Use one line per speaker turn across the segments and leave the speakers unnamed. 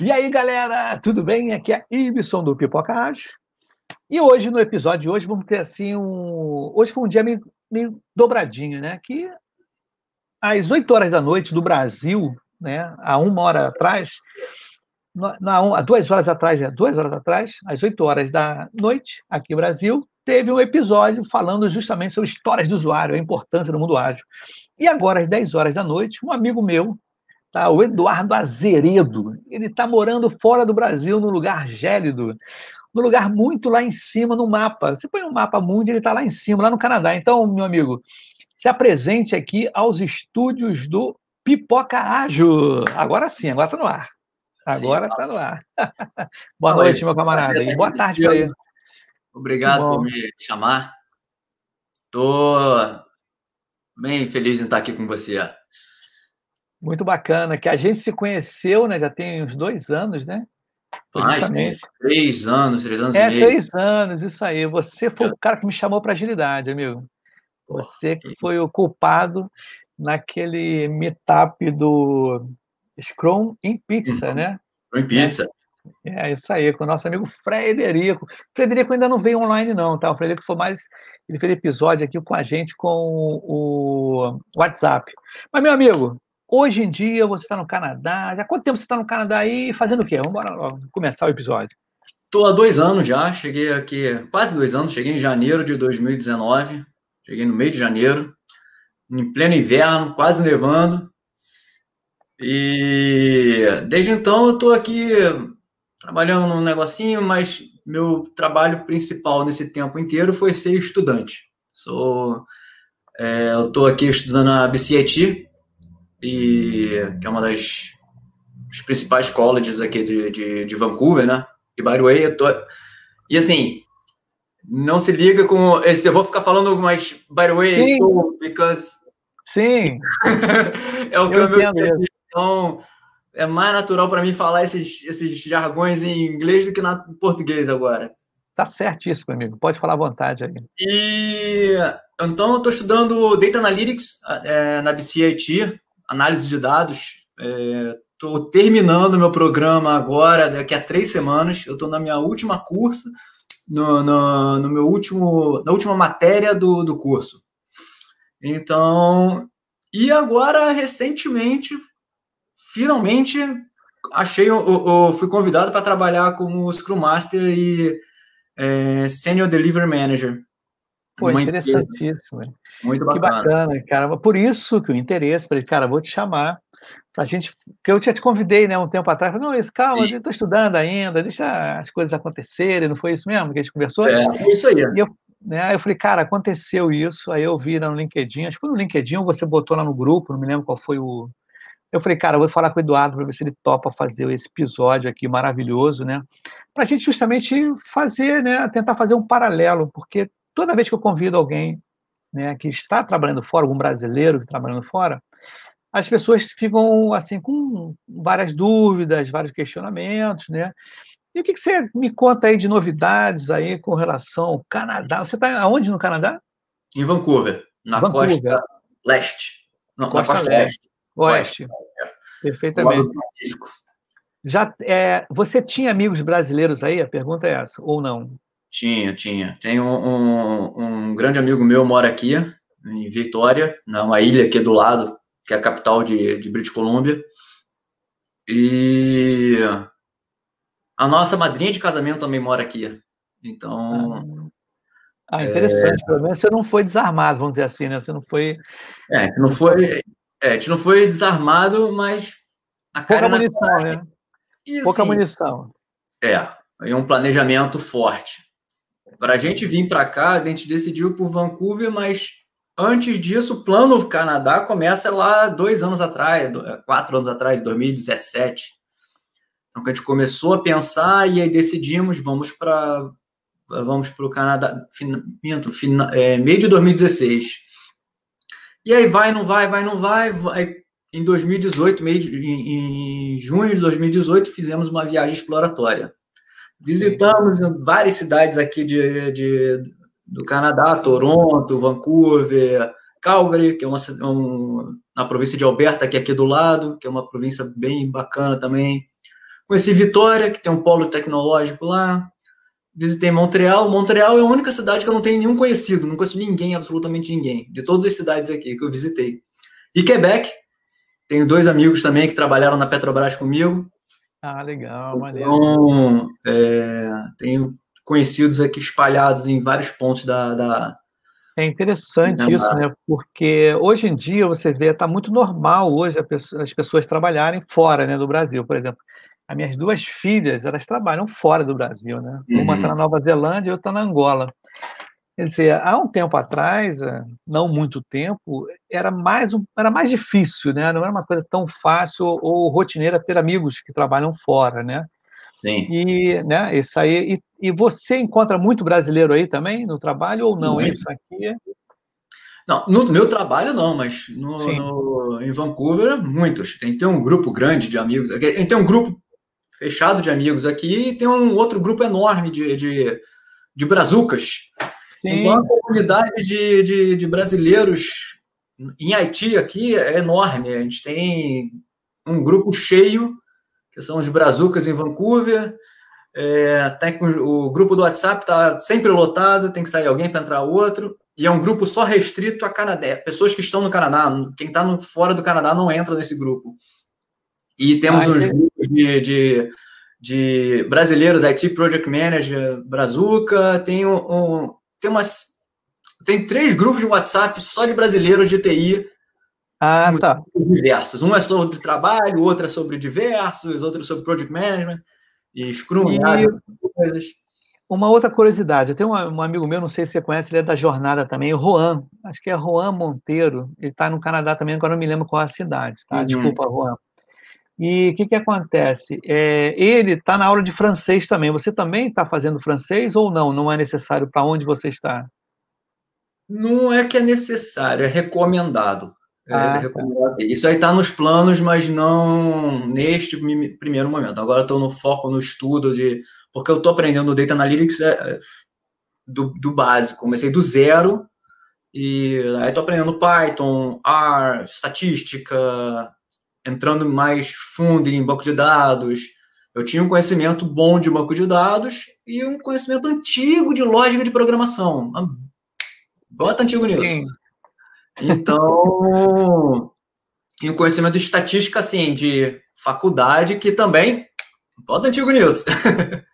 E aí, galera, tudo bem? Aqui é Ibson do Pipoca Rádio. E hoje, no episódio de hoje, vamos ter assim um. Hoje foi um dia meio, meio dobradinho, né? Que às 8 horas da noite do Brasil, né? Há uma hora atrás, não, há duas horas atrás, né? duas horas atrás, às 8 horas da noite, aqui no Brasil, teve um episódio falando justamente sobre histórias do usuário, a importância do mundo ágil. E agora, às 10 horas da noite, um amigo meu Tá? O Eduardo Azeredo, ele está morando fora do Brasil, num lugar gélido, num lugar muito lá em cima no mapa. Você põe um mapa mundo, ele está lá em cima, lá no Canadá. Então, meu amigo, se apresente aqui aos estúdios do Pipoca Ágil. Agora sim, agora está no ar. Agora está no ar. boa Oi, noite, meu camarada. E boa tarde para ele.
Obrigado por me chamar. Estou bem feliz em estar aqui com você.
Muito bacana, que a gente se conheceu, né? Já tem uns dois anos, né?
Mais, três anos, três anos
é,
e meio.
É, três anos, isso aí. Você foi o cara que me chamou para agilidade, amigo. Você que foi o culpado naquele meetup do Scrum em Pizza, uhum. né?
Scrum em Pizza.
É, é, isso aí, com o nosso amigo Frederico. Frederico ainda não veio online, não, tá? O Frederico foi mais. Ele fez episódio aqui com a gente com o WhatsApp. Mas, meu amigo, Hoje em dia você está no Canadá. Já quanto tempo você está no Canadá aí fazendo o quê? Vamos embora começar o episódio.
Estou há dois anos já, cheguei aqui, quase dois anos, cheguei em janeiro de 2019, cheguei no meio de janeiro, em pleno inverno, quase nevando. E desde então eu estou aqui trabalhando num negocinho, mas meu trabalho principal nesse tempo inteiro foi ser estudante. Sou, é, eu estou aqui estudando na BCIT, e que é uma das principais colleges aqui de, de, de, Vancouver, né? E by the way, eu tô. E assim, não se liga com. Esse, eu vou ficar falando mais by the way, Sim. so, because.
Sim.
é o que eu, eu meu. Então, é mais natural para mim falar esses, esses jargões em inglês do que na português agora.
Tá certíssimo, amigo. Pode falar à vontade aí.
E então eu estou estudando Data Analytics é, na BCIT, análise de dados. Estou é, terminando meu programa agora, daqui a três semanas. Eu estou na minha última curso, no, no, no, meu último, na última matéria do, do curso. Então, e agora, recentemente, finalmente, achei, eu, eu fui convidado para trabalhar como Scrum Master e é, Senior Delivery Manager.
Pô, interessantíssimo. Empresa. Muito bacana. Que bacana, cara. Por isso que o interesse, falei, cara, vou te chamar para a gente, que eu já te convidei, né, um tempo atrás, falei, não, isso, calma, Sim. eu estou estudando ainda, deixa as coisas acontecerem, não foi isso mesmo que a gente conversou?
É, isso aí.
E eu, né, eu falei, cara, aconteceu isso, aí eu vi lá no LinkedIn, acho que foi no LinkedIn, você botou lá no grupo, não me lembro qual foi o... Eu falei, cara, eu vou falar com o Eduardo para ver se ele topa fazer esse episódio aqui maravilhoso, né, para a gente justamente fazer, né, tentar fazer um paralelo, porque toda vez que eu convido alguém né, que está trabalhando fora, algum brasileiro que está trabalhando fora, as pessoas ficam assim com várias dúvidas, vários questionamentos, né? E o que, que você me conta aí de novidades aí com relação ao Canadá? Você está aonde no Canadá?
Em Vancouver, na Vancouver. costa leste.
Não, costa, na costa leste. Oeste. Oeste. Perfeitamente. Já, é, você tinha amigos brasileiros aí? A pergunta é essa, ou não?
Tinha, tinha. Tem um, um, um, grande amigo meu mora aqui, em Vitória, numa ilha aqui do lado, que é a capital de, de British Columbia. E a nossa madrinha de casamento também mora aqui. Então.
Ah, ah interessante. É... Pelo menos você não foi desarmado, vamos dizer assim, né? Você não foi.
É, não foi. É, a gente não foi desarmado, mas
a Pouca munição, cara... né? E, Pouca assim, munição.
É, e um planejamento forte. Para a gente vir para cá, a gente decidiu por Vancouver, mas antes disso, o plano Canadá começa lá dois anos atrás, quatro anos atrás, 2017. Então, a gente começou a pensar e aí decidimos, vamos para vamos o Canadá, minto, é, meio de 2016. E aí vai, não vai, vai, não vai, vai. Em 2018, meio de, em, em junho de 2018, fizemos uma viagem exploratória. Visitamos várias cidades aqui de, de, do Canadá, Toronto, Vancouver, Calgary, que é uma, um, na província de Alberta, que é aqui do lado, que é uma província bem bacana também. Conheci Vitória, que tem um polo tecnológico lá. Visitei Montreal. Montreal é a única cidade que eu não tenho nenhum conhecido. Não conheço ninguém, absolutamente ninguém. De todas as cidades aqui que eu visitei. E Quebec. Tenho dois amigos também que trabalharam na Petrobras comigo.
Ah, legal, maneiro.
Então, é, tenho conhecidos aqui espalhados em vários pontos da, da
é interessante isso, né? Porque hoje em dia você vê, está muito normal hoje as pessoas trabalharem fora né, do Brasil, por exemplo. As minhas duas filhas, elas trabalham fora do Brasil, né? Uma está na uhum. Nova Zelândia e outra na Angola. Quer dizer, há um tempo atrás, eh, não muito tempo, era mais, era mais difícil, né? Não era uma coisa tão fácil ou rotineira ter amigos que trabalham fora, né?
Sim.
E, né, isso aí. E, e, você encontra muito brasileiro aí também no trabalho ou não? Isso aqui
Não, no meu trabalho não, mas no, no, em Vancouver, muitos. Tem que ter um grupo grande de amigos. Tem um grupo fechado de amigos aqui e tem um outro grupo enorme de, de, de brazucas. Sim. Então a comunidade de, de, de brasileiros em Haiti aqui é enorme. A gente tem um grupo cheio que são os Brazucas em Vancouver. É, até o grupo do WhatsApp está sempre lotado, tem que sair alguém para entrar outro. E é um grupo só restrito a Canadá. Pessoas que estão no Canadá, quem está fora do Canadá não entra nesse grupo. E temos ah, uns é. grupos de, de, de, brasileiros, IT Project Manager, Brazuca, tem um, um, tem umas tem três grupos de WhatsApp só de brasileiros de TI
ah, tá.
Diversos. Um é sobre trabalho, outro é sobre diversos, outro é sobre project management e Scrum, e... coisas.
Uma outra curiosidade, eu tenho um, amigo meu, não sei se você conhece, ele é da jornada também, o Juan, acho que é Juan Monteiro, ele está no Canadá também, agora não me lembro qual é a cidade, tá? Uhum. Desculpa, Juan. E o que, que acontece? É, ele está na aula de francês também. Você também está fazendo francês ou não? Não é necessário para onde você está?
Não é que é necessário, é recomendado. É, ah, tá. Isso aí está nos planos, mas não neste primeiro momento. Agora estou no foco no estudo de. Porque eu estou aprendendo Data Analytics é, é, do, do básico. Comecei do zero e aí estou aprendendo Python, R, estatística, entrando mais fundo em banco de dados. Eu tinha um conhecimento bom de banco de dados e um conhecimento antigo de lógica de programação. Bota antigo nisso. Sim. Então, e o conhecimento de estatística, assim, de faculdade, que também bota antigo nisso.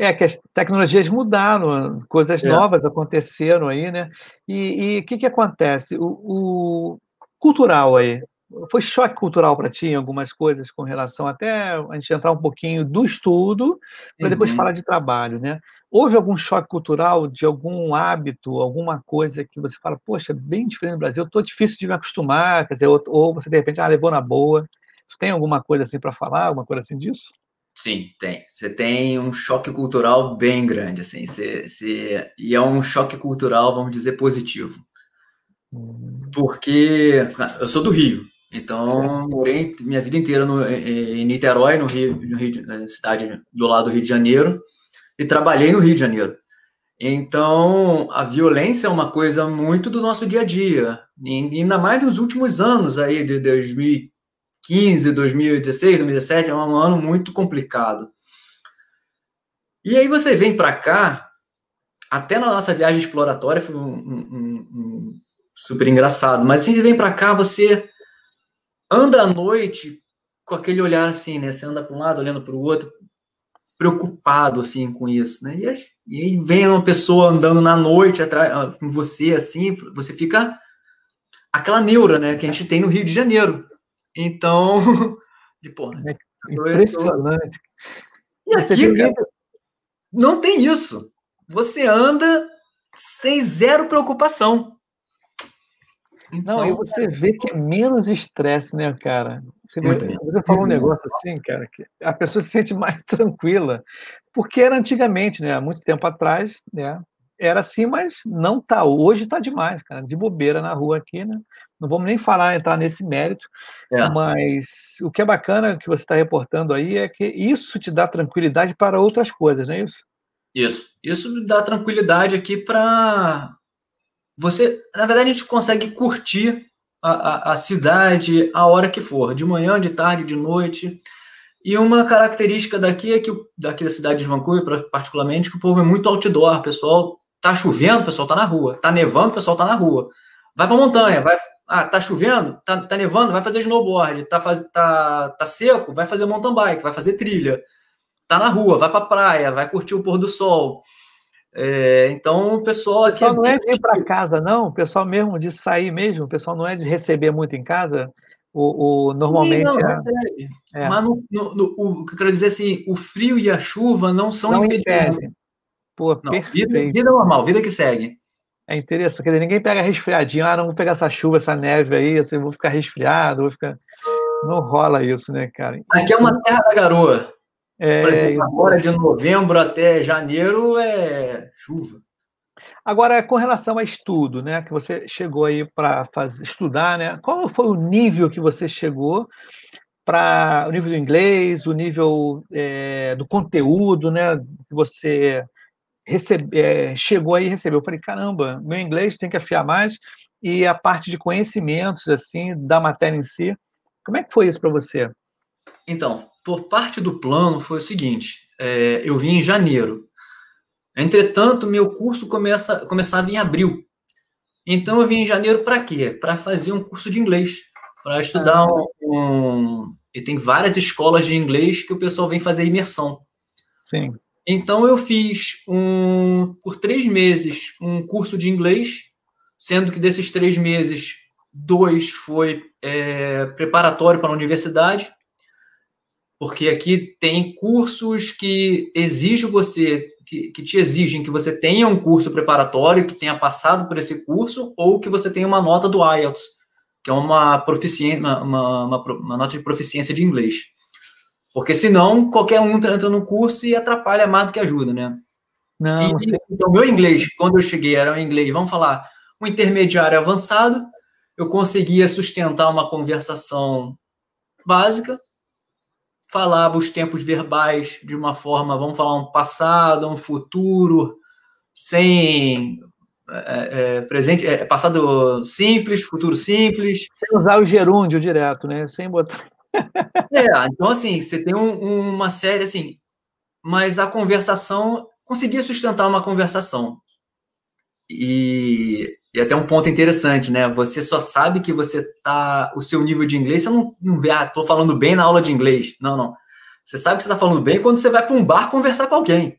É, que as tecnologias mudaram, coisas é. novas aconteceram aí, né? E o que, que acontece? O, o, cultural aí, foi choque cultural para ti em algumas coisas com relação até a gente entrar um pouquinho do estudo, para depois uhum. falar de trabalho, né? Houve algum choque cultural de algum hábito, alguma coisa que você fala, poxa, bem diferente no Brasil, estou difícil de me acostumar, quer dizer, ou, ou, você de repente, ah, levou na boa. Você tem alguma coisa assim para falar, alguma coisa assim disso?
Sim, tem. Você tem um choque cultural bem grande, assim. Você, você... E é um choque cultural, vamos dizer, positivo. Hum. Porque eu sou do Rio, então morei minha vida inteira no, em Niterói, no Rio, no Rio, na cidade do lado do Rio de Janeiro e trabalhei no Rio de Janeiro. Então, a violência é uma coisa muito do nosso dia a dia, e ainda mais nos últimos anos aí, de 2015, 2016, 2017, é um ano muito complicado. E aí você vem para cá, até na nossa viagem exploratória foi um, um, um super engraçado, mas assim, você vem para cá, você anda à noite com aquele olhar assim, né? Você anda para um lado, olhando para o outro, preocupado assim com isso, né? E, e aí vem uma pessoa andando na noite atrás ah, com você assim, você fica aquela neura, né, que a gente tem no Rio de Janeiro. Então, de porra,
é impressionante.
E aqui, cara, não tem isso. Você anda sem zero preocupação.
Então, não, e você vê que é menos estresse, né, cara? Você, você falou um negócio assim, cara, que a pessoa se sente mais tranquila, porque era antigamente, né, há muito tempo atrás, né, era assim, mas não tá. Hoje tá demais, cara, de bobeira na rua aqui, né? Não vamos nem falar, entrar nesse mérito, é. mas o que é bacana que você está reportando aí é que isso te dá tranquilidade para outras coisas, não é isso?
Isso. Isso me dá tranquilidade aqui para você, na verdade, a gente consegue curtir a, a, a, cidade a hora que for, de manhã, de tarde, de noite. E uma característica daqui é que daqui da cidade de Vancouver, particularmente, que o povo é muito outdoor. Pessoal tá chovendo, o pessoal tá na rua. Tá nevando, o pessoal tá na rua. Vai pra montanha, vai. Ah, tá chovendo, tá, tá nevando, vai fazer snowboard. Tá, faz, tá, tá seco, vai fazer mountain bike, vai fazer trilha. Tá na rua, vai pra praia, vai curtir o pôr do sol. É, então o pessoal.
O pessoal é não é de ir para casa, não? O pessoal mesmo de sair mesmo? O pessoal não é de receber muito em casa? O, o normalmente. Sim, não,
é... é. Mas no, no, no, o que eu quero dizer assim, o frio e a chuva não são não impedimentos. Pô, não, vida, vida normal, vida que segue.
É interessante, quer dizer, ninguém pega resfriadinho, ah, não vou pegar essa chuva, essa neve aí, assim, vou ficar resfriado, vou ficar. Não rola isso, né, cara?
Aqui é uma terra da garoa. É, Por exemplo, agora de novembro até janeiro é chuva.
Agora, com relação a estudo, né, que você chegou aí para estudar, né, qual foi o nível que você chegou para o nível do inglês, o nível é, do conteúdo, né, que você recebe, é, chegou aí e recebeu? Eu falei, caramba, meu inglês tem que afiar mais e a parte de conhecimentos, assim, da matéria em si, como é que foi isso para você?
Então, por parte do plano foi o seguinte: é, eu vim em janeiro. Entretanto, meu curso começa, começava em abril. Então, eu vim em janeiro para quê? Para fazer um curso de inglês, para estudar ah. um, um. E tem várias escolas de inglês que o pessoal vem fazer imersão.
Sim.
Então, eu fiz um, por três meses um curso de inglês, sendo que desses três meses, dois foi é, preparatório para a universidade porque aqui tem cursos que exigem você, que, que, te exigem que você tenha um curso preparatório, que tenha passado por esse curso, ou que você tenha uma nota do IELTS, que é uma, proficiência, uma, uma, uma, nota de proficiência de inglês. Porque senão qualquer um entra no curso e atrapalha mais do que ajuda, né?
Não,
e, então, meu inglês, quando eu cheguei, era um inglês, vamos falar, um intermediário avançado, eu conseguia sustentar uma conversação básica, falava os tempos verbais de uma forma, vamos falar, um passado, um futuro, sem é, é, presente, é, passado simples, futuro simples.
Sem usar o gerúndio direto, né? Sem botar.
é, então assim, você tem um, uma série assim, mas a conversação conseguia sustentar uma conversação. E, e até um ponto interessante, né? Você só sabe que você tá. O seu nível de inglês, você não, não vê, ah, tô falando bem na aula de inglês. Não, não. Você sabe que você tá falando bem quando você vai para um bar conversar com alguém.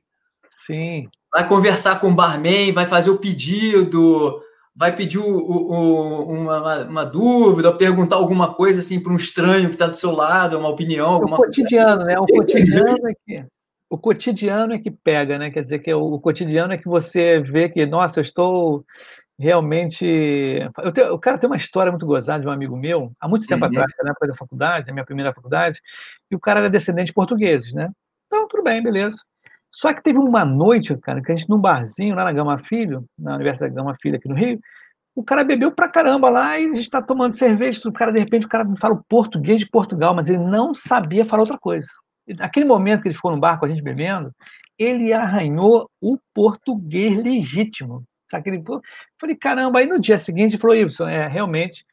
Sim.
Vai conversar com o barman, vai fazer o pedido, vai pedir o, o, uma, uma, dúvida, perguntar alguma coisa assim para um estranho que está do seu lado, uma opinião.
O cotidiano, coisa. né? O cotidiano é que o cotidiano é que pega, né? Quer dizer que o, o cotidiano é que você vê que, nossa, eu estou realmente. Eu, tenho, eu quero ter uma história muito gozada de um amigo meu, há muito tempo uhum. atrás, na época da faculdade, na minha primeira faculdade, e o cara era descendente de portugueses, né? Então, tudo bem, beleza. Só que teve uma noite, cara, que a gente num barzinho lá na Gama Filho, na Universidade Gama Filho aqui no Rio, o cara bebeu pra caramba lá e a gente está tomando cerveja, o cara, de repente, o cara me fala o português de Portugal, mas ele não sabia falar outra coisa. Naquele momento que ele ficou no bar com a gente bebendo, ele arranhou o português legítimo. Sabe? Ele, falei, caramba, aí no dia seguinte ele falou, Ibson, é, realmente,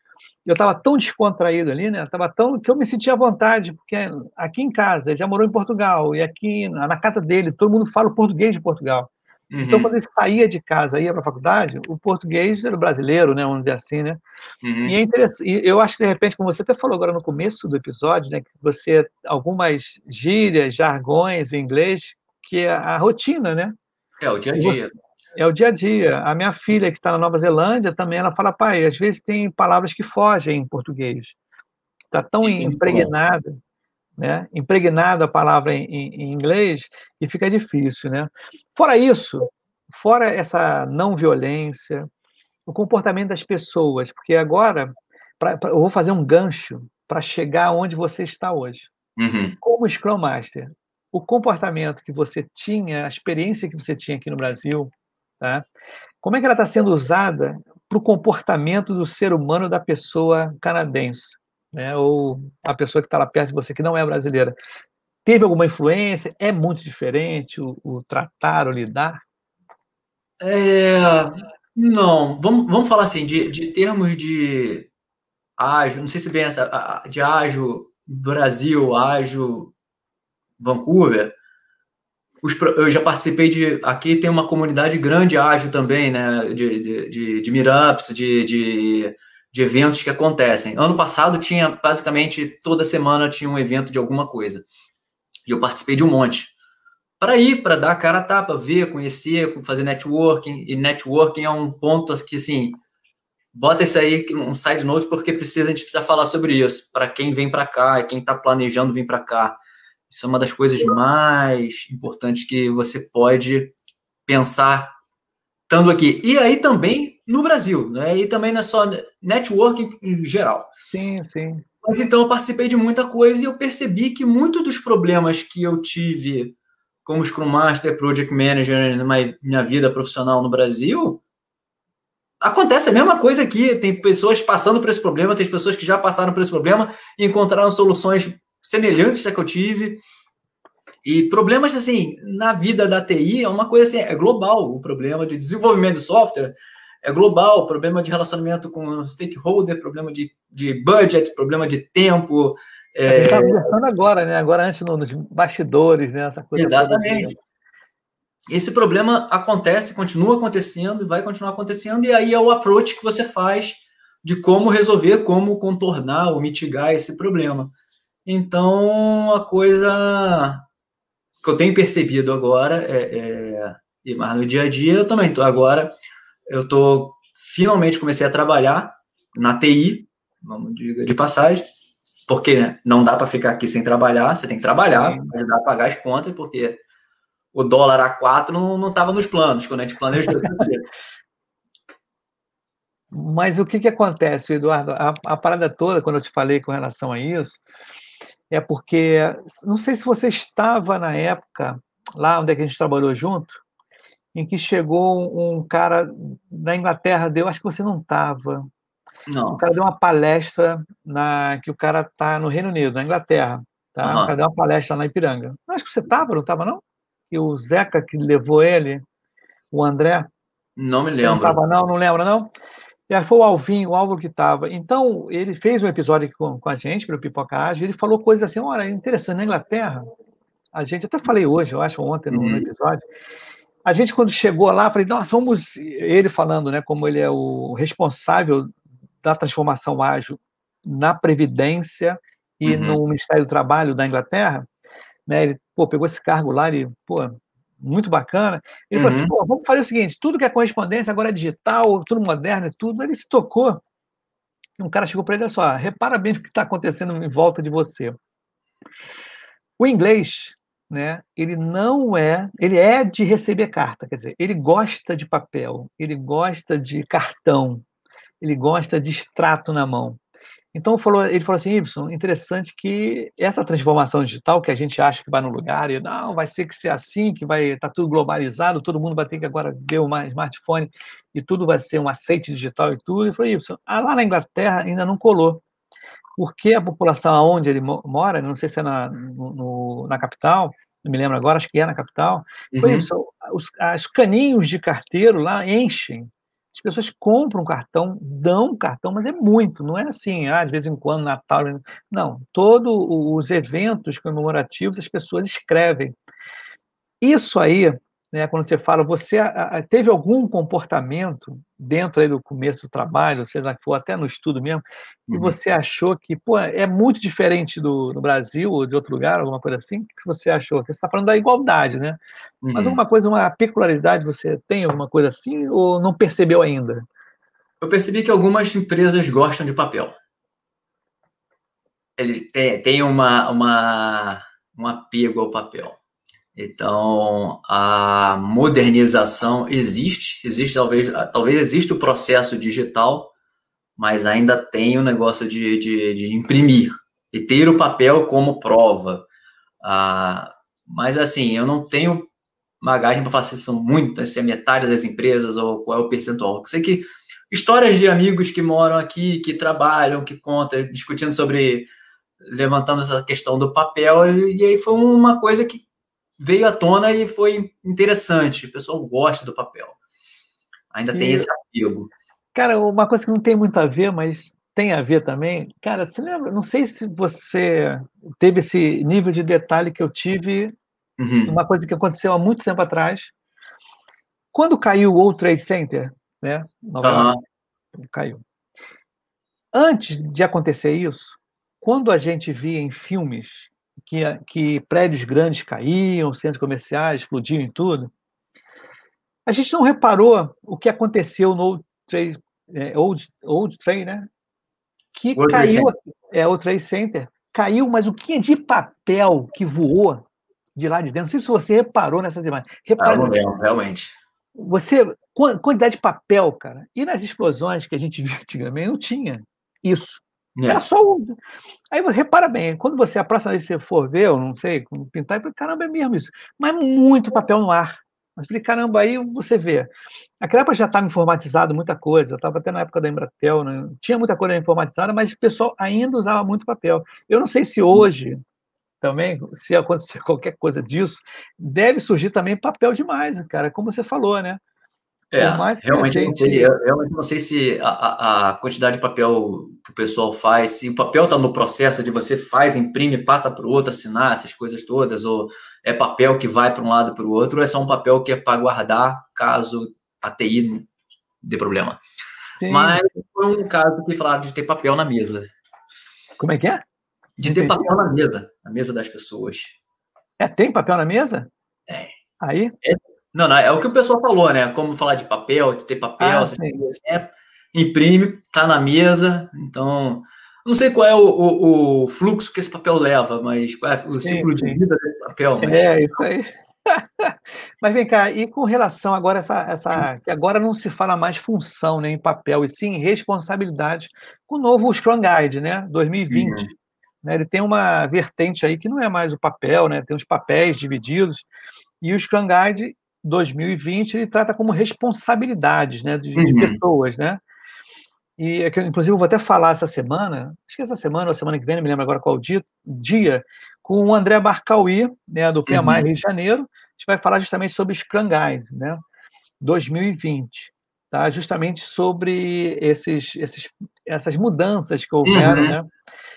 eu estava tão descontraído ali, né? Tava tão que eu me sentia à vontade, porque aqui em casa, ele já morou em Portugal, e aqui na casa dele, todo mundo fala o português de Portugal. Então, uhum. Então, quando ele saía de casa, ia para a faculdade, o português era brasileiro, né? Vamos dizer assim, né? Uhum. E é interessante. Eu acho que, de repente, como você até falou agora no começo do episódio, né? Que você, algumas gírias, jargões em inglês, que é a rotina, né?
É, o dia a dia.
É o dia a dia. A minha filha, que está na Nova Zelândia, também ela fala, pai, às vezes tem palavras que fogem em português. Está tão Sim, impregnada, né? Impregnada a palavra em, em, inglês e fica difícil, né? Fora isso, fora essa não violência, o comportamento das pessoas, porque agora pra, pra, eu vou fazer um gancho para chegar onde você está hoje.
Uhum.
Como Scrum Master, o comportamento que você tinha, a experiência que você tinha aqui no Brasil, Tá? Como é que ela está sendo usada para o comportamento do ser humano da pessoa canadense, né? ou a pessoa que está lá perto de você, que não é brasileira? Teve alguma influência? É muito diferente o, o tratar, o lidar?
É, não, vamos, vamos falar assim, de, de termos de ágil, não sei se bem essa, de ágil Brasil, ágil Vancouver, os, eu já participei de. Aqui tem uma comunidade grande ágil também, né? De, de, de, de meetups, de, de, de eventos que acontecem. Ano passado tinha basicamente toda semana tinha um evento de alguma coisa. E eu participei de um monte. Para ir, para dar a cara a tapa, ver, conhecer, fazer networking. E networking é um ponto que, assim, bota isso aí, um side note, porque precisa, a gente precisa falar sobre isso. Para quem vem para cá e quem está planejando vir para cá. Isso é uma das coisas mais importantes que você pode pensar estando aqui. E aí também no Brasil, né? E também não é só networking em geral.
Sim, sim.
Mas então eu participei de muita coisa e eu percebi que muitos dos problemas que eu tive como Scrum Master, Project Manager na minha vida profissional no Brasil, acontece a mesma coisa aqui. Tem pessoas passando por esse problema, tem pessoas que já passaram por esse problema e encontraram soluções semelhantes a que eu tive. E problemas, assim, na vida da TI é uma coisa assim, é global. O problema de desenvolvimento de software é global. O problema de relacionamento com stakeholder, problema de, de budget, problema de tempo.
É... A gente está conversando agora, né? Agora antes nos bastidores, né? Essa
coisa Exatamente. Esse problema acontece, continua acontecendo e vai continuar acontecendo, e aí é o approach que você faz de como resolver, como contornar ou mitigar esse problema. Então, a coisa que eu tenho percebido agora é, é e mais no dia a dia eu também tô agora eu tô finalmente comecei a trabalhar na TI, vamos dizer de passagem, porque né, não dá para ficar aqui sem trabalhar, você tem que trabalhar, ajudar a pagar as contas, porque o dólar a 4 não estava nos planos, quando a gente planejou.
Mas o que, que acontece, Eduardo? A, a parada toda, quando eu te falei com relação a isso, é porque, não sei se você estava na época, lá onde é que a gente trabalhou junto, em que chegou um cara na Inglaterra, deu, acho que você não estava. Não. O cara deu uma palestra na que o cara está no Reino Unido, na Inglaterra. Tá? Uhum. O cara deu uma palestra lá na Ipiranga. Acho que você estava, não estava, não? E o Zeca que levou ele, o André.
Não me lembro. Não
estava, não, não lembra, não? E aí foi o Alvin, o Álvaro que estava. Então, ele fez um episódio com, com a gente, pelo Pipoca Ágil, ele falou coisas assim, olha, interessante, na Inglaterra, a gente, até falei hoje, eu acho, ontem no, uhum. no episódio, a gente quando chegou lá, falei, nossa, vamos, ele falando, né, como ele é o responsável da transformação ágil na Previdência e uhum. no Ministério do Trabalho da Inglaterra, né, ele, pô, pegou esse cargo lá, e, pô, muito bacana. Ele uhum. falou assim: uhum. vamos fazer o seguinte: tudo que é correspondência agora é digital, tudo moderno e tudo. Ele se tocou. Um cara chegou para ele: olha só, repara bem o que está acontecendo em volta de você. O inglês, né, ele não é, ele é de receber carta, quer dizer, ele gosta de papel, ele gosta de cartão, ele gosta de extrato na mão. Então falou, ele falou assim, Y, interessante que essa transformação digital que a gente acha que vai no lugar e não, vai ser que ser assim, que vai estar tá tudo globalizado, todo mundo vai ter que agora ver um smartphone e tudo vai ser um aceite digital e tudo. Ele falou, Y, ah, lá na Inglaterra ainda não colou. Porque a população aonde ele mora, não sei se é na, no, na capital, não me lembro agora, acho que é na capital, uhum. foi isso, os, os caninhos de carteiro lá enchem as pessoas compram cartão, dão cartão, mas é muito, não é assim, ah, de vez em quando, Natal. Não, todos os eventos comemorativos as pessoas escrevem. Isso aí né, quando você fala, você teve algum comportamento dentro aí do começo do trabalho, seja lá for, até no estudo mesmo, e uhum. você achou que, pô, é muito diferente do, do, Brasil ou de outro lugar, alguma coisa assim? O que você achou? Você está falando da igualdade, né? Uhum. Mas alguma coisa, uma peculiaridade, você tem alguma coisa assim ou não percebeu ainda?
Eu percebi que algumas empresas gostam de papel. Ele tem, tem uma, uma, um apego ao papel. Então, a modernização existe, existe talvez, talvez exista o processo digital, mas ainda tem o negócio de, de, de imprimir e ter o papel como prova. Ah, mas assim, eu não tenho bagagem para falar se são muitas, se é metade das empresas ou qual é o percentual. Eu sei que histórias de amigos que moram aqui, que trabalham, que contam, discutindo sobre levantando essa questão do papel, e aí foi uma coisa que veio à tona e foi interessante. O pessoal gosta do papel. Ainda e... tem esse apego.
Cara, uma coisa que não tem muito a ver, mas tem a ver também, cara, você lembra? Não sei se você teve esse nível de detalhe que eu tive, uhum. uma coisa que aconteceu há muito tempo atrás. Quando caiu o World Trade Center, né? Nova uhum. caiu. Antes de acontecer isso, quando a gente via em filmes que, que prédios grandes caíam, centros comerciais explodiam e tudo, a gente não reparou o que aconteceu no Old Trade, é, Old, Old Trade né? Que World caiu, é o Trade Center, caiu, mas o que é de papel que voou de lá de dentro? Não sei se você reparou nessas imagens. Repara,
não, não, realmente.
Você, quantidade de papel, cara. E nas explosões que a gente viu antigamente, não tinha isso. É. Era só um. Aí repara bem, quando você, a próxima vez que você for ver, eu não sei, pintar, caramba, é mesmo isso. Mas muito papel no ar. Mas falei, caramba, aí você vê. Naquela época já estava informatizado muita coisa, eu estava até na época da Embratel, né? tinha muita coisa informatizada, mas o pessoal ainda usava muito papel. Eu não sei se hoje, também, se acontecer qualquer coisa disso, deve surgir também papel demais, cara, como você falou, né?
É, realmente, gente... não sei, eu realmente não sei se a, a, quantidade de papel que o pessoal faz, se o papel está no processo de você faz, imprime, passa para o outro, assinar essas coisas todas, ou é papel que vai para um lado para o outro, ou é só um papel que é para guardar caso a TI dê problema. Sim. Mas foi um caso que falaram de ter papel na mesa.
Como é que é?
De ter papel na mesa, na mesa das pessoas.
É, tem papel na mesa?
É.
Aí?
É, não, não, é o que o pessoal falou, né? Como falar de papel, de ter papel, ah, é, imprime, tá na mesa, então. Não sei qual é o, o, o, fluxo que esse papel leva, mas qual é o sim, ciclo sim. de vida desse papel.
Mas... É, isso aí. mas vem cá, e com relação agora essa, essa que agora não se fala mais função né, em papel, e sim responsabilidade, com o novo Scrum Guide, né? 2020. Uhum. Né, ele tem uma vertente aí que não é mais o papel, né? Tem os papéis divididos. E o Scrum Guide 2020 ele trata como responsabilidades né, de, uhum. de pessoas, né? E é inclusive, eu vou até falar essa semana, acho que essa semana ou semana que vem, não me lembro agora qual dia, dia com o André Barcauí, né, do PMI uhum. Rio de Janeiro. A gente vai falar justamente sobre Scrum Guide, né, 2020, tá? Justamente sobre esses, esses, essas mudanças que houveram, uhum. né?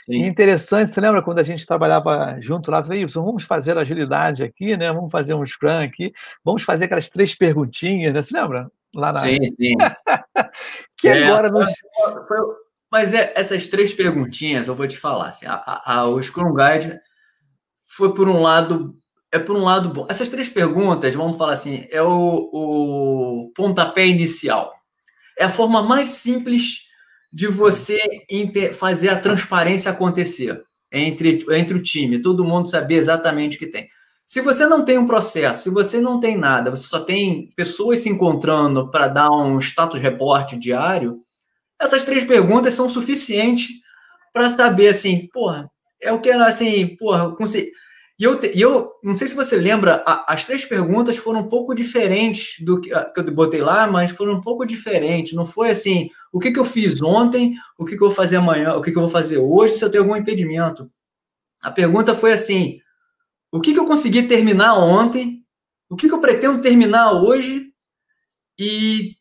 Sim. interessante, você lembra quando a gente trabalhava junto lá, você falou, vamos fazer agilidade aqui, né? Vamos fazer um Scrum aqui, vamos fazer aquelas três perguntinhas, né? Você lembra?
Lá na... Sim, sim.
que é, agora.
Foi, mas é, essas três perguntinhas, eu vou te falar, assim, a, a, a, o Scrum Guide foi por um lado, é por um lado bom. Essas três perguntas, vamos falar assim, é o, o pontapé inicial. É a forma mais simples de você fazer a transparência acontecer entre, entre o time, todo mundo saber exatamente o que tem. Se você não tem um processo, se você não tem nada, você só tem pessoas se encontrando para dar um status report diário, essas três perguntas são suficientes para saber assim, porra, é o que assim, porra, consegui e eu, e eu não sei se você lembra, a, as três perguntas foram um pouco diferentes do que, que, eu botei lá, mas foram um pouco diferentes. Não foi assim, o que, que eu fiz ontem, o que, que eu vou fazer amanhã, o que, que eu vou fazer hoje, se eu tenho algum impedimento. A pergunta foi assim: o que, que eu consegui terminar ontem, o que, que eu pretendo terminar hoje e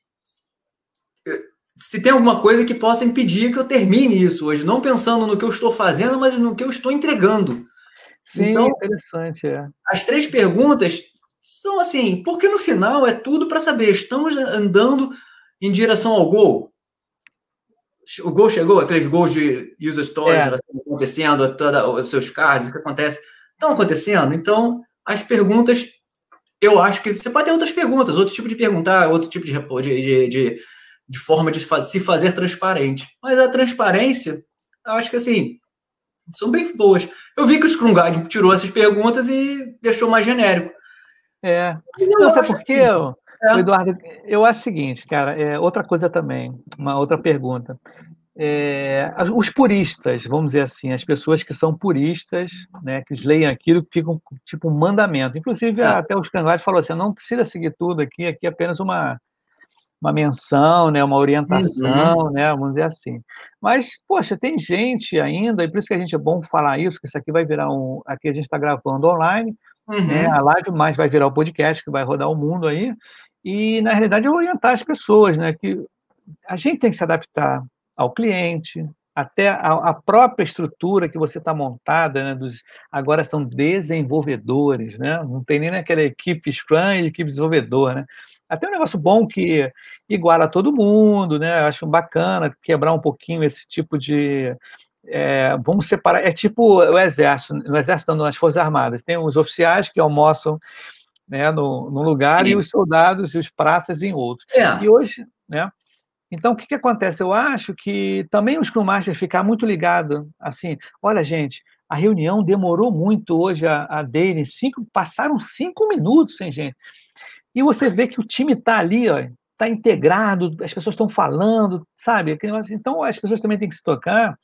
eh, se tem alguma coisa que possa impedir que eu termine isso hoje, não pensando no que eu estou fazendo, mas no que eu estou entregando.
Sim, então, interessante. É.
As três perguntas são assim, porque no final é tudo para saber, estamos andando em direção ao gol? O gol chegou, aqueles gols de user stories é. acontecendo, toda, os seus cards, o que acontece, estão acontecendo. Então, as perguntas, eu acho que você pode ter outras perguntas, outro tipo de perguntar, outro tipo de, de, de, de forma de se fazer transparente. Mas a transparência, eu acho que assim, são bem boas. Eu vi que o Scrum Guide tirou essas perguntas e deixou mais genérico.
É. Não, sabe por quê, é. Eduardo? Eu acho o seguinte, cara, é, outra coisa também, uma outra pergunta. É, os puristas, vamos dizer assim, as pessoas que são puristas, né, que leem aquilo, que ficam tipo um mandamento. Inclusive, é. até os Guide falou assim: não precisa seguir tudo aqui, aqui é apenas uma, uma menção, né, uma orientação, uhum. né, vamos dizer assim. Mas, poxa, tem gente ainda, e por isso que a gente é bom falar isso, que isso aqui vai virar um. Aqui a gente está gravando online, né, uhum. né, a live mais vai virar o um podcast que vai rodar o mundo aí, e na realidade é orientar as pessoas, né, que a gente tem que se adaptar ao cliente, até a, a própria estrutura que você está montada, né, dos, agora são desenvolvedores, né? Não tem nem aquela equipe Scrum e equipe desenvolvedor, né? Até um negócio bom que iguala todo mundo, né? Acho bacana quebrar um pouquinho esse tipo de. É, vamos separar. É tipo o exército, no exército, nas Forças Armadas. Tem os oficiais que almoçam né, no, no lugar Sim. e os soldados e os praças em outro. É. E hoje, né? Então, o que, que acontece? Eu acho que também o Scrum Master ficar muito ligado, assim, olha, gente, a reunião demorou muito hoje, a, a daily, cinco, passaram cinco minutos sem gente. E você vê que o time está ali, ó, está integrado, as pessoas estão falando, sabe? Então, as pessoas também têm que se tocar.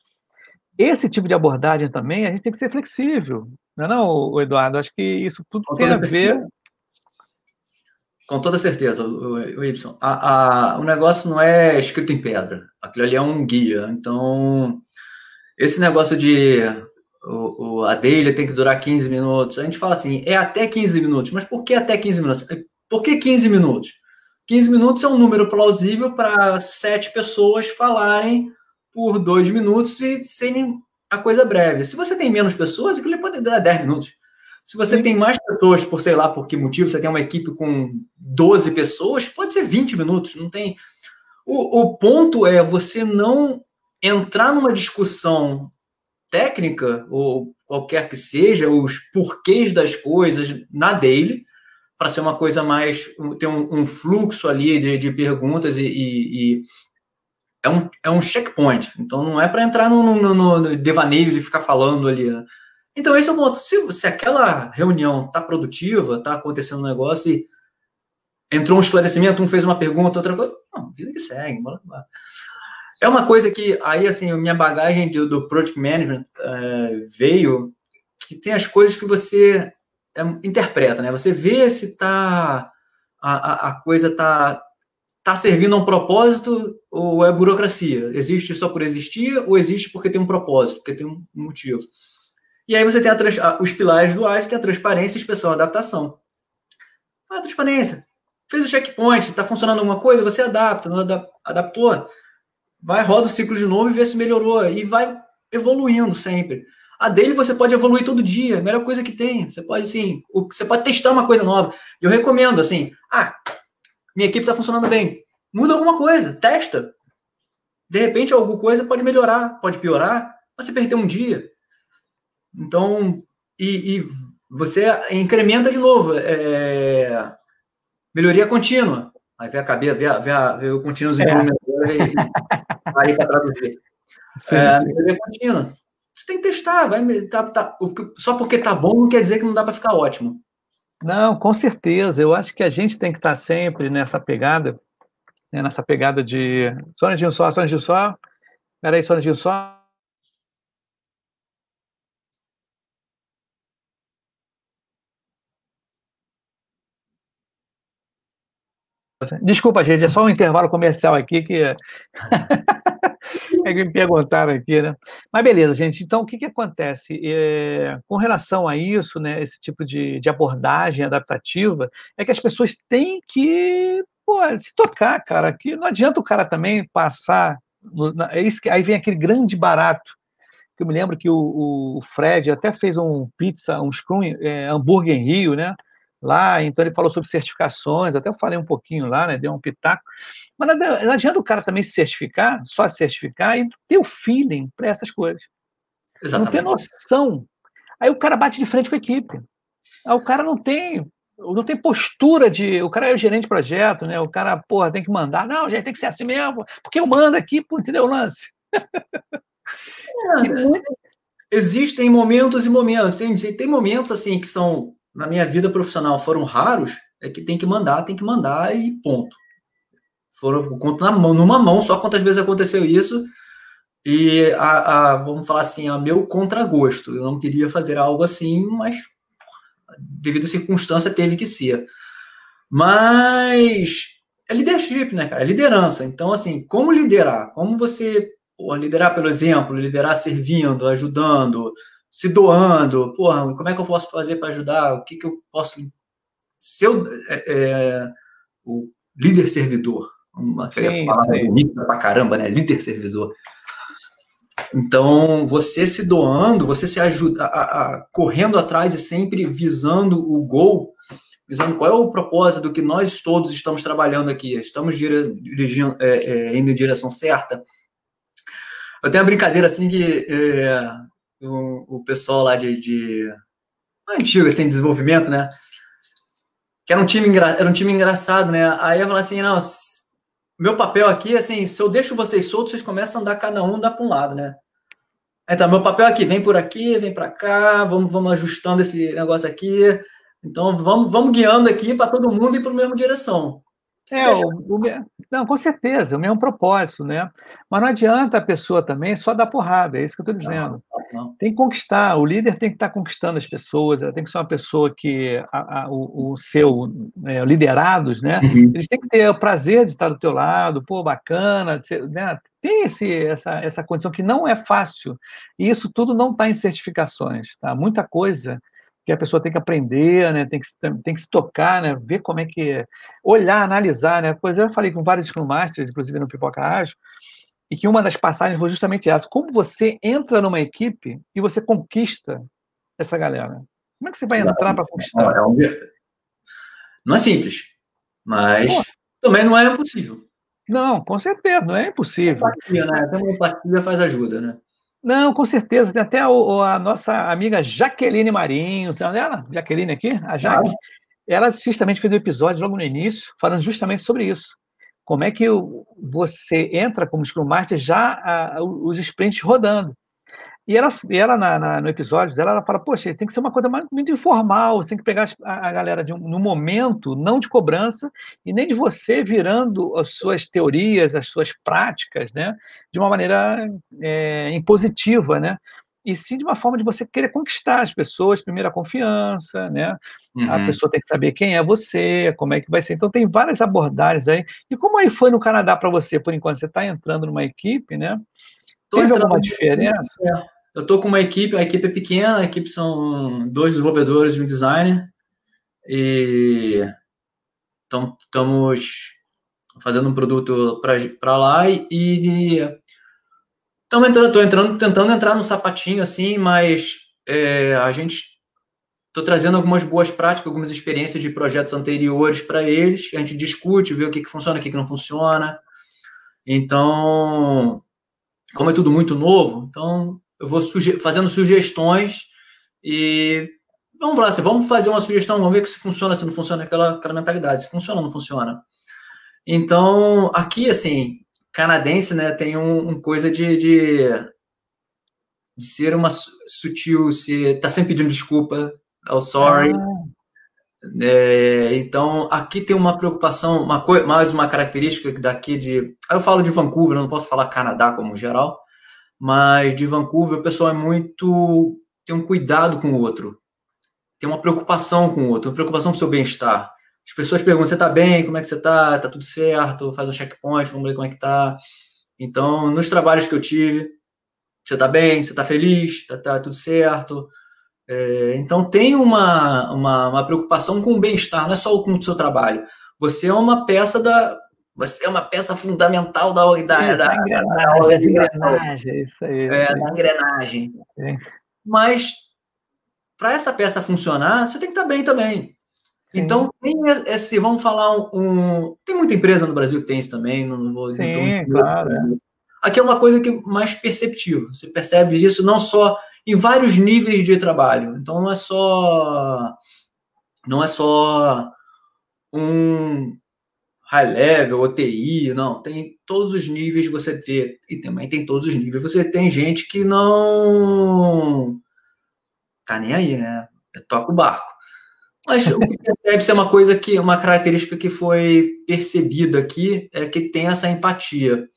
Esse tipo de abordagem também, a gente tem que ser flexível, não é não, Eduardo? Acho que isso tudo Com tem a ver...
Com toda certeza, o, o Y. A, a, o negócio não é escrito em pedra. Aquilo ali é um guia. Então, esse negócio de o, o, a daily tem que durar 15 minutos, a gente fala assim, é até 15 minutos. Mas por que até 15 minutos? Por que 15 minutos? 15 minutos é um número plausível para sete pessoas falarem por dois minutos e serem a coisa breve. Se você tem menos pessoas, aquilo pode durar 10 minutos. Se você Sim. tem mais pessoas, por sei lá por que motivo, você tem uma equipe com 12 pessoas, pode ser 20 minutos, não tem. O, o ponto é você não entrar numa discussão técnica, ou qualquer que seja, os porquês das coisas na daily, para ser uma coisa mais. ter um, um fluxo ali de, de perguntas e, e, e, é, um, é um checkpoint. Então não é para entrar no, no, no devaneio e ficar falando ali. Né? Então esse é o ponto. Se, se aquela reunião está produtiva, está acontecendo um negócio e entrou um esclarecimento, um fez uma pergunta, outra coisa, não, vida que segue, bora lá. É uma coisa que aí, assim, minha bagagem do, do Project Management é, veio que tem as coisas que você interpreta, né? Você vê se tá a, a coisa tá tá servindo a um propósito ou é burocracia? Existe só por existir ou existe porque tem um propósito, porque tem um motivo? E aí você tem os pilares do que é a transparência, inspeção adaptação. A transparência. Fez o checkpoint, está funcionando alguma coisa, você adapta, não adaptou. Vai, roda o ciclo de novo e vê se melhorou. E vai evoluindo sempre. A dele você pode evoluir todo dia, melhor coisa que tem. Você pode, assim, você pode testar uma coisa nova. Eu recomendo, assim, ah, minha equipe está funcionando bem. Muda alguma coisa, testa. De repente, alguma coisa pode melhorar, pode piorar, você perdeu um dia. Então, e, e você incrementa de novo. É, melhoria contínua. Aí vem a cabeça, vem, a, vem, a, vem o contínuo é. e aí para traduzir. Sim, é, sim. Melhoria contínua você tem que testar, vai, tá, tá, só porque tá bom não quer dizer que não dá para ficar ótimo.
Não, com certeza. Eu acho que a gente tem que estar tá sempre nessa pegada, né, nessa pegada de. Só um só, só um só. Peraí, só um só. Desculpa, gente, é só um intervalo comercial aqui que é que me perguntaram aqui, né? Mas beleza, gente. Então, o que, que acontece? É, com relação a isso, né, esse tipo de, de abordagem adaptativa, é que as pessoas têm que pô, se tocar, cara. Que não adianta o cara também passar. No, na, é isso que, aí vem aquele grande barato. Que eu me lembro que o, o Fred até fez um pizza, um scrum, é, hambúrguer em Rio, né? Lá, então ele falou sobre certificações, até eu falei um pouquinho lá, né, deu um pitaco, mas não adianta o cara também se certificar, só se certificar e ter o feeling para essas coisas. Exatamente. Não ter noção. Aí o cara bate de frente com a equipe. Aí o cara não tem não tem postura de. O cara é o gerente de projeto, né? O cara, porra, tem que mandar. Não, gente, tem que ser assim mesmo, porque eu mando aqui, pô, entendeu o lance?
É, existem momentos e momentos. Tem, tem momentos assim que são na minha vida profissional foram raros, é que tem que mandar, tem que mandar e ponto. Foram, conto na mão, numa mão, só quantas vezes aconteceu isso. E, a, a, vamos falar assim, a meu contragosto. Eu não queria fazer algo assim, mas devido à circunstância teve que ser. Mas é leadership, né, cara? É liderança. Então, assim, como liderar? Como você liderar pelo exemplo, liderar servindo, ajudando, se doando, porra, como é que eu posso fazer para ajudar? O que, que eu posso ser é, é, o líder servidor? Uma sim, palavra sim. bonita pra caramba, né? Líder servidor. Então, você se doando, você se ajuda, a, a, correndo atrás e sempre visando o gol, visando qual é o propósito do que nós todos estamos trabalhando aqui, estamos dirigindo, é, é, indo em direção certa. Eu tenho uma brincadeira assim que é, o, o, pessoal lá de, de antigo assim, desenvolvimento, né? Que era um time era um time engraçado, né? Aí eu falo assim, não, meu papel aqui, assim, se eu deixo vocês soltos, vocês começam a andar cada um andar para um lado, né? Então, meu papel aqui, vem por aqui, vem para cá, vamos, vamos ajustando esse negócio aqui. Então, vamos, vamos guiando aqui para todo mundo ir para a mesma direção.
É, o, o, não, com certeza, o mesmo propósito, né? Mas não adianta a pessoa também só dar porrada, é isso que eu estou dizendo. Não. Tem que conquistar, o líder tem que estar tá conquistando as pessoas, ela tem que ser uma pessoa que a, a, o, o, seu é, liderados, né? Uhum. Eles têm que ter o prazer de estar do teu lado, pô, bacana, né? Tem esse, essa, essa condição que não é fácil. E isso tudo não está em certificações, tá? Muita coisa que a pessoa tem que aprender, né? tem, que, tem que se tocar, né? ver como é que é, olhar, analisar, né? Pois eu falei com vários Scrum Masters, inclusive no Pipoca Ágil, e que uma das passagens foi justamente essa. Como você entra numa equipe e você conquista essa galera? Como é que você vai entrar para conquistar?
É um... Não é simples, mas Pô. também não é impossível.
Não, com certeza, não é impossível.
Empatia, né? Até uma empatia faz ajuda, né?
Não, com certeza. Tem até o, a nossa amiga Jaqueline Marinho, sabe dela? Jaqueline aqui, a Jaque. Ah. Ela justamente fez um episódio logo no início, falando justamente sobre isso. Como é que você entra como Scrum Master já os sprints rodando. E ela, e ela na, na, no episódio dela, ela fala, poxa, tem que ser uma coisa muito informal, você tem que pegar a, a galera de um, no momento, não de cobrança, e nem de você virando as suas teorias, as suas práticas, né, de uma maneira é, impositiva, né, e sim de uma forma de você querer conquistar as pessoas, primeiro a confiança, né, uhum. a pessoa tem que saber quem é você, como é que vai ser, então tem várias abordagens aí, e como aí foi no Canadá para você, por enquanto, você está entrando numa equipe, né, Teve alguma diferença?
É. Eu estou com uma equipe, a equipe é pequena, a equipe são dois desenvolvedores e um designer. E estamos fazendo um produto para lá e estamos entrando, tô entrando, tentando entrar no sapatinho assim, mas é, a gente estou trazendo algumas boas práticas, algumas experiências de projetos anteriores para eles. A gente discute, vê o que, que funciona, o que, que não funciona. Então, como é tudo muito novo, então eu vou suge fazendo sugestões e vamos lá, vamos fazer uma sugestão, vamos ver se funciona, se não funciona aquela, aquela mentalidade, se funciona ou não funciona. Então, aqui, assim, canadense, né, tem um, um coisa de, de, de, ser uma sutil, se tá sempre pedindo desculpa, oh, sorry. Ah. É, então, aqui tem uma preocupação, uma mais uma característica daqui de. Eu falo de Vancouver, não posso falar Canadá como geral, mas de Vancouver o pessoal é muito. tem um cuidado com o outro, tem uma preocupação com o outro, uma preocupação com o seu bem-estar. As pessoas perguntam: você está bem? Como é que você está? Está tudo certo? Faz um checkpoint, vamos ver como é que está. Então, nos trabalhos que eu tive, você está bem? Você está feliz? Está tá tudo certo? É, então, tem uma, uma, uma preocupação com o bem-estar, não é só com o seu trabalho. Você é uma peça da, você é uma peça fundamental da, da, da,
engrenagem, da, engrenagem, isso aí.
É, da engrenagem. É. Mas, para essa peça funcionar, você tem que estar bem também. Então, tem esse, vamos falar um, um, Tem muita empresa no Brasil que tem isso também, não vou.
Sim, claro. É.
Aqui é uma coisa que mais perceptível. Você percebe isso não só em vários níveis de trabalho. Então, não é só. Não é só um high level, OTI, não, tem todos os níveis você vê, e também tem todos os níveis, você tem gente que não tá nem aí, né? Toca o barco. Mas o que percebe-se é uma coisa que, uma característica que foi percebida aqui, é que tem essa empatia.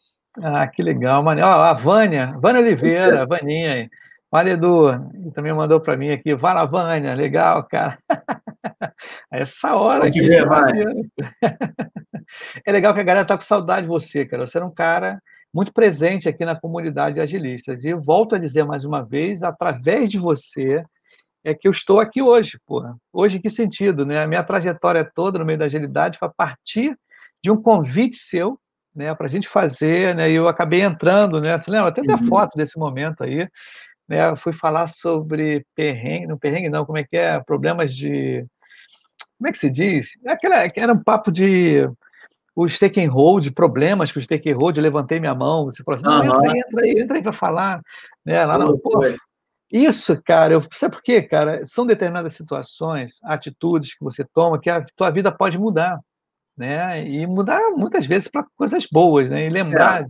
Ah, que legal, mano. Ó, a Vânia, Vânia Oliveira, a Vaninha aí. Olha, Edu, também mandou para mim aqui, vai lá, Vânia, legal, cara. Essa hora aqui. Ver, é legal que a galera tá com saudade de você, cara. Você era um cara muito presente aqui na comunidade agilista. E eu volto a dizer mais uma vez, através de você, é que eu estou aqui hoje, porra. Hoje, em que sentido, né? A minha trajetória toda no meio da agilidade foi a partir de um convite seu, né, para a gente fazer, né, e eu acabei entrando, né, você lembra? Até uhum. foto desse momento aí, né, fui falar sobre perrengue, não perrengue não, como é que é, problemas de, como é que se diz? Aquela, era um papo de o stake and hold, problemas com o stake and hold, eu levantei minha mão, você falou assim, não, entra aí, entra aí, entra aí para falar, né, lá não, pô, isso, cara, eu, sabe por quê, cara? São determinadas situações, atitudes que você toma que a tua vida pode mudar, né? E mudar muitas vezes para coisas boas, né? E lembrar, é.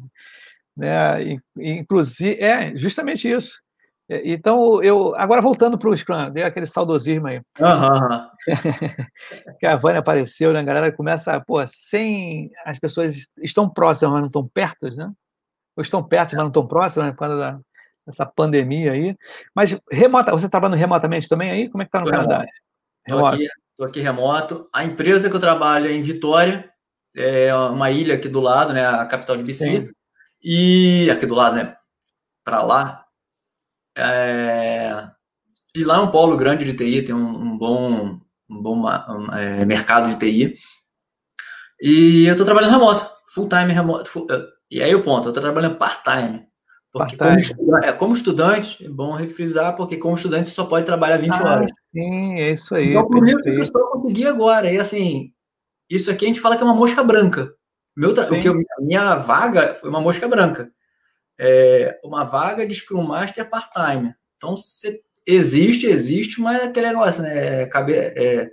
né? Inclusive, é justamente isso. Então, eu agora voltando para o Scrum, dei aquele saudosismo aí. Uhum. que a Vânia apareceu, né? A galera começa, pô, sem as pessoas estão próximas, mas não estão perto, né? Ou estão perto, mas não estão próximas, né? quando essa pandemia aí. Mas remota, você está trabalhando remotamente também aí? Como é que está no Canadá?
Estou aqui, aqui remoto. A empresa que eu trabalho é em Vitória, é uma ilha aqui do lado, né? A capital de BC. Sim. E aqui do lado, né? Para lá. É... E lá é um polo grande de TI, tem um, um bom, um bom um, é, mercado de TI. E eu estou trabalhando remoto, full time remoto. Full, e aí o ponto, eu estou trabalhando part-time. Porque como estudante, é, como estudante, é bom refrisar, porque como estudante você só pode trabalhar 20 ah, horas.
Sim, é isso aí.
Então, por isso que eu estou conseguir agora. E assim, isso aqui a gente fala que é uma mosca branca. Meu tra... o que eu, a minha vaga foi uma mosca branca. É uma vaga de Scrum Master part-time. Então, você existe, existe, mas é aquele negócio, né? Cabe, é,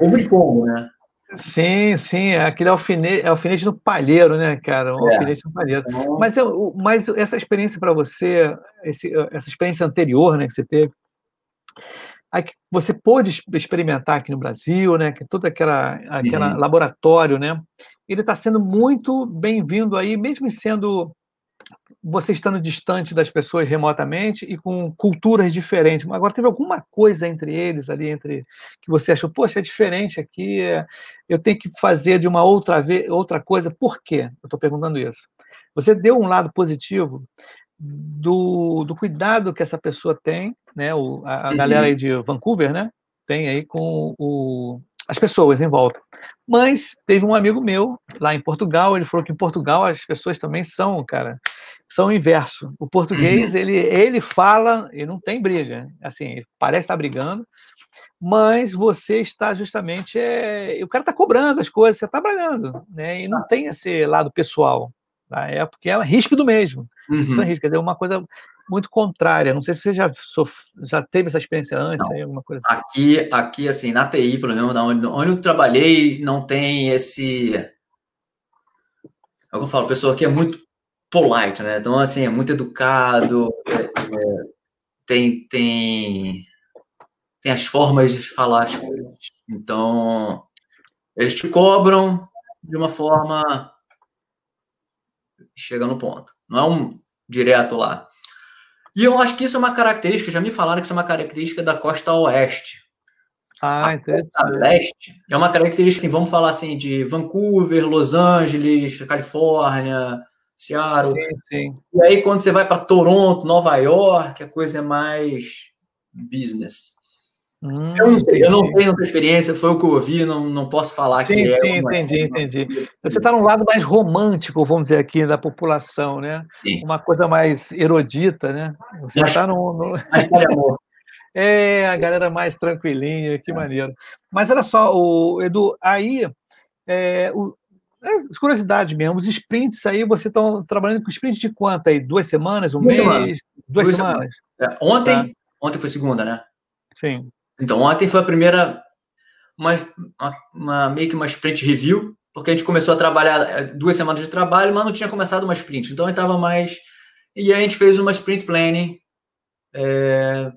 ovo de pombo, né?
Sim, sim, é aquele alfinete, é alfinete no palheiro, né, cara? Um é. alfinete no palheiro. Então mas, mas essa experiência para você, esse, essa experiência anterior, né, que você teve, que você pôde experimentar aqui no Brasil, né, que todo aquela, aquela uhum. laboratório, né, ele está sendo muito bem-vindo aí, mesmo sendo você estando distante das pessoas remotamente e com culturas diferentes. Agora, teve alguma coisa entre eles ali, entre que você achou, poxa, é diferente aqui, eu tenho que fazer de uma outra, vez, outra coisa. Por quê? Eu estou perguntando isso. Você deu um lado positivo do, do cuidado que essa pessoa tem, né? O, a, a uhum. galera aí de Vancouver, né? Tem aí com o, as pessoas em volta. Mas teve um amigo meu lá em Portugal, ele falou que em Portugal as pessoas também são, cara, são o inverso. O português, uhum. ele, ele fala e não tem briga. Assim, parece estar brigando, mas você está justamente. É, o cara está cobrando as coisas, você está trabalhando, né? E não tem esse lado pessoal. Tá? É porque é ríspido mesmo. Uhum. Isso é ríspido, quer dizer, uma coisa muito contrária. Não sei se você já, sof... já teve essa experiência antes, aí, alguma coisa
assim. Aqui, aqui, assim, na TI, pelo menos, onde, onde eu trabalhei, não tem esse. É o que eu falo, pessoa que é muito polite, né? Então, assim, é muito educado, é, é, tem, tem, tem as formas de falar as coisas. Então, eles te cobram de uma forma chega no ponto. Não é um direto lá. E eu acho que isso é uma característica, já me falaram que isso é uma característica da costa oeste.
Ah. A
leste é uma característica, assim, vamos falar assim, de Vancouver, Los Angeles, Califórnia, Seattle. Sim, sim. E aí, quando você vai para Toronto, Nova York, a coisa é mais business. Hum, eu, não sei, eu não tenho outra experiência, foi o que eu ouvi, não, não posso falar
sim, que sim, é. Sim, entendi, entendi. Você está num lado mais romântico, vamos dizer aqui, da população, né? Sim. Uma coisa mais erudita, né? Você está no. no... é, a galera mais tranquilinha, que é. maneiro. Mas olha só, o Edu, aí, é, o, é, curiosidade mesmo, os sprints aí, você está trabalhando com sprints de quanto aí? Duas semanas, um Duas mês? Semanas. Duas, Duas semanas.
semanas. É, ontem, tá. ontem foi segunda, né?
Sim.
Então, ontem foi a primeira, uma, uma, uma, meio que uma sprint review, porque a gente começou a trabalhar é, duas semanas de trabalho, mas não tinha começado uma sprint. Então, a gente estava mais. E aí a gente fez uma sprint planning é,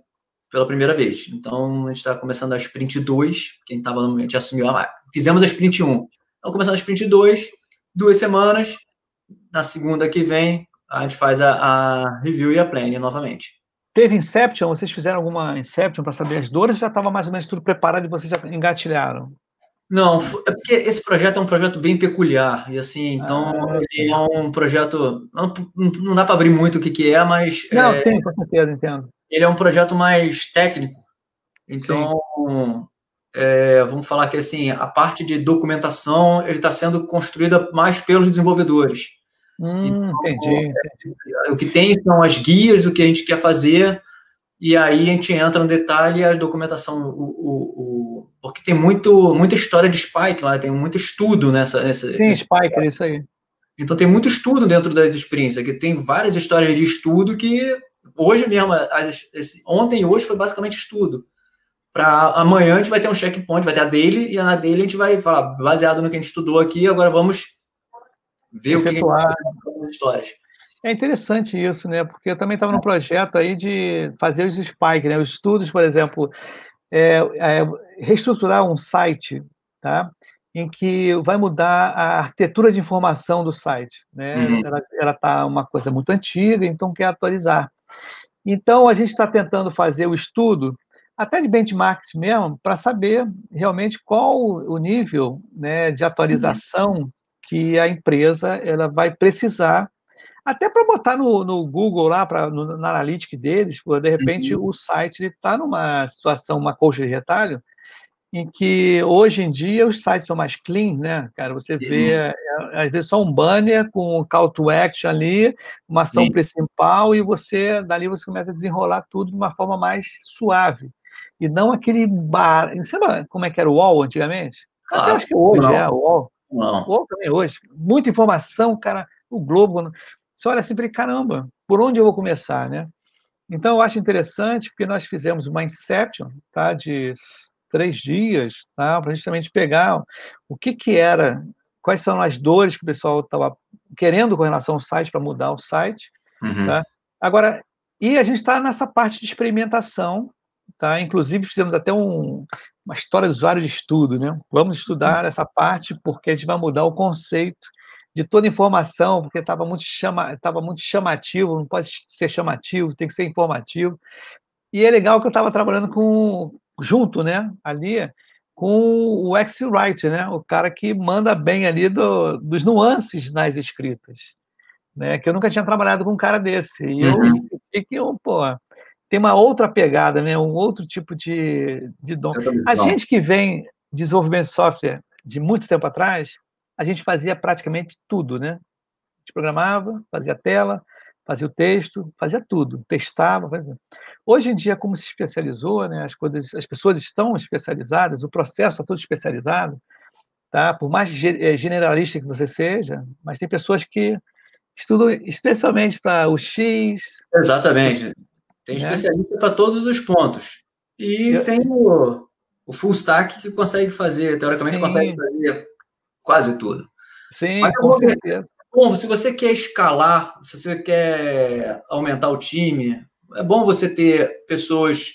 pela primeira vez. Então, a gente está começando a sprint 2, quem estava a gente assumiu a. Fizemos a sprint 1. Então, começando a sprint 2, duas semanas. Na segunda que vem, a gente faz a, a review e a planning novamente.
Teve Inception? Vocês fizeram alguma Inception para saber as dores? Já estava mais ou menos tudo preparado e vocês já engatilharam?
Não, é porque esse projeto é um projeto bem peculiar e assim, então ah, ele é um projeto não, não dá para abrir muito o que, que é, mas
não,
é,
sim, com certeza, entendo.
Ele é um projeto mais técnico, então é, vamos falar que assim, a parte de documentação ele está sendo construída mais pelos desenvolvedores.
Hum, então, entendi, entendi.
O que tem são as guias, o que a gente quer fazer, e aí a gente entra no detalhe a documentação, o, o, o, porque tem muito, muita história de Spike lá, tem muito estudo nessa. nessa
Sim, Spike, é isso aí.
Então tem muito estudo dentro das experiências, que tem várias histórias de estudo que hoje mesmo, as, esse, ontem e hoje foi basicamente estudo. Para amanhã a gente vai ter um checkpoint, vai ter a dele, e na dele a gente vai falar, baseado no que a gente estudou aqui, agora vamos ver Efetuar. o que, a gente histórias.
É interessante isso, né? Porque eu também estava num projeto aí de fazer os spike, né? Os estudos, por exemplo, é, é, reestruturar um site, tá? Em que vai mudar a arquitetura de informação do site, né? Uhum. Ela está uma coisa muito antiga, então quer atualizar. Então a gente está tentando fazer o estudo até de benchmark mesmo, para saber realmente qual o nível né, de atualização uhum. que a empresa ela vai precisar até para botar no, no, Google lá, pra, no, na analytics deles, de repente uhum. o site está numa situação, uma coxa de retalho, em que hoje em dia os sites são mais clean, né, cara? Você vê, é, às vezes, só um banner com um call to action ali, uma ação Sim. principal, e você, dali você começa a desenrolar tudo de uma forma mais suave. E não aquele bar. Você lembra como é que era o UOL antigamente? Claro, acho que hoje não. é o UOL. Não. O UOL também hoje. Muita informação, cara. O Globo. Você olha assim e caramba, por onde eu vou começar, né? Então, eu acho interessante porque nós fizemos uma Inception, tá? De três dias, tá? Para justamente pegar o que que era, quais são as dores que o pessoal estava querendo com relação ao site para mudar o site, uhum. tá? Agora, e a gente está nessa parte de experimentação, tá? Inclusive fizemos até um, uma história do usuário de estudo, né? Vamos estudar uhum. essa parte porque a gente vai mudar o conceito de toda informação, porque estava muito, chama, muito chamativo, não pode ser chamativo, tem que ser informativo. E é legal que eu estava trabalhando com, junto, né, ali, com o ex-writer, né, o cara que manda bem ali do, dos nuances nas escritas, né, que eu nunca tinha trabalhado com um cara desse. E eu uhum. senti que, eu, pô, tem uma outra pegada, né, um outro tipo de, de dom. A gente que vem desenvolvimento de software de muito tempo atrás, a gente fazia praticamente tudo, né? A gente programava, fazia tela, fazia o texto, fazia tudo, testava. Fazia... Hoje em dia, como se especializou, né? As coisas, as pessoas estão especializadas, o processo está todo especializado, tá? Por mais eh, generalista que você seja, mas tem pessoas que estudam especialmente para o X.
Exatamente. Tem né? especialista para todos os pontos. E Eu... tem o, o full stack que consegue fazer, teoricamente Sim. consegue fazer quase tudo.
Sim, Mas, com certeza.
Bom, se você quer escalar, se você quer aumentar o time, é bom você ter pessoas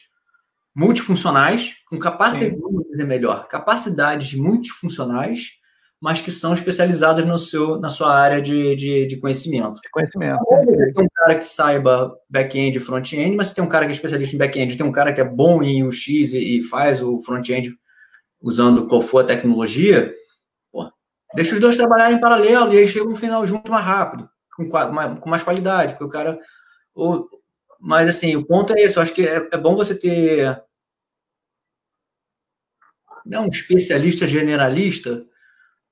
multifuncionais, com capacidade, melhor, capacidades multifuncionais, mas que são especializadas no seu, na sua área de, de, de conhecimento. De
conhecimento.
Você tem um cara que saiba back-end e front-end, mas tem um cara que é especialista em back-end, tem um cara que é bom em UX e, e faz o front-end usando qual for a tecnologia, Deixa os dois trabalharem em paralelo e aí chega um final junto mais rápido, com, com mais qualidade, porque o cara. Ou, mas assim, o ponto é esse, eu acho que é, é bom você ter não um especialista generalista,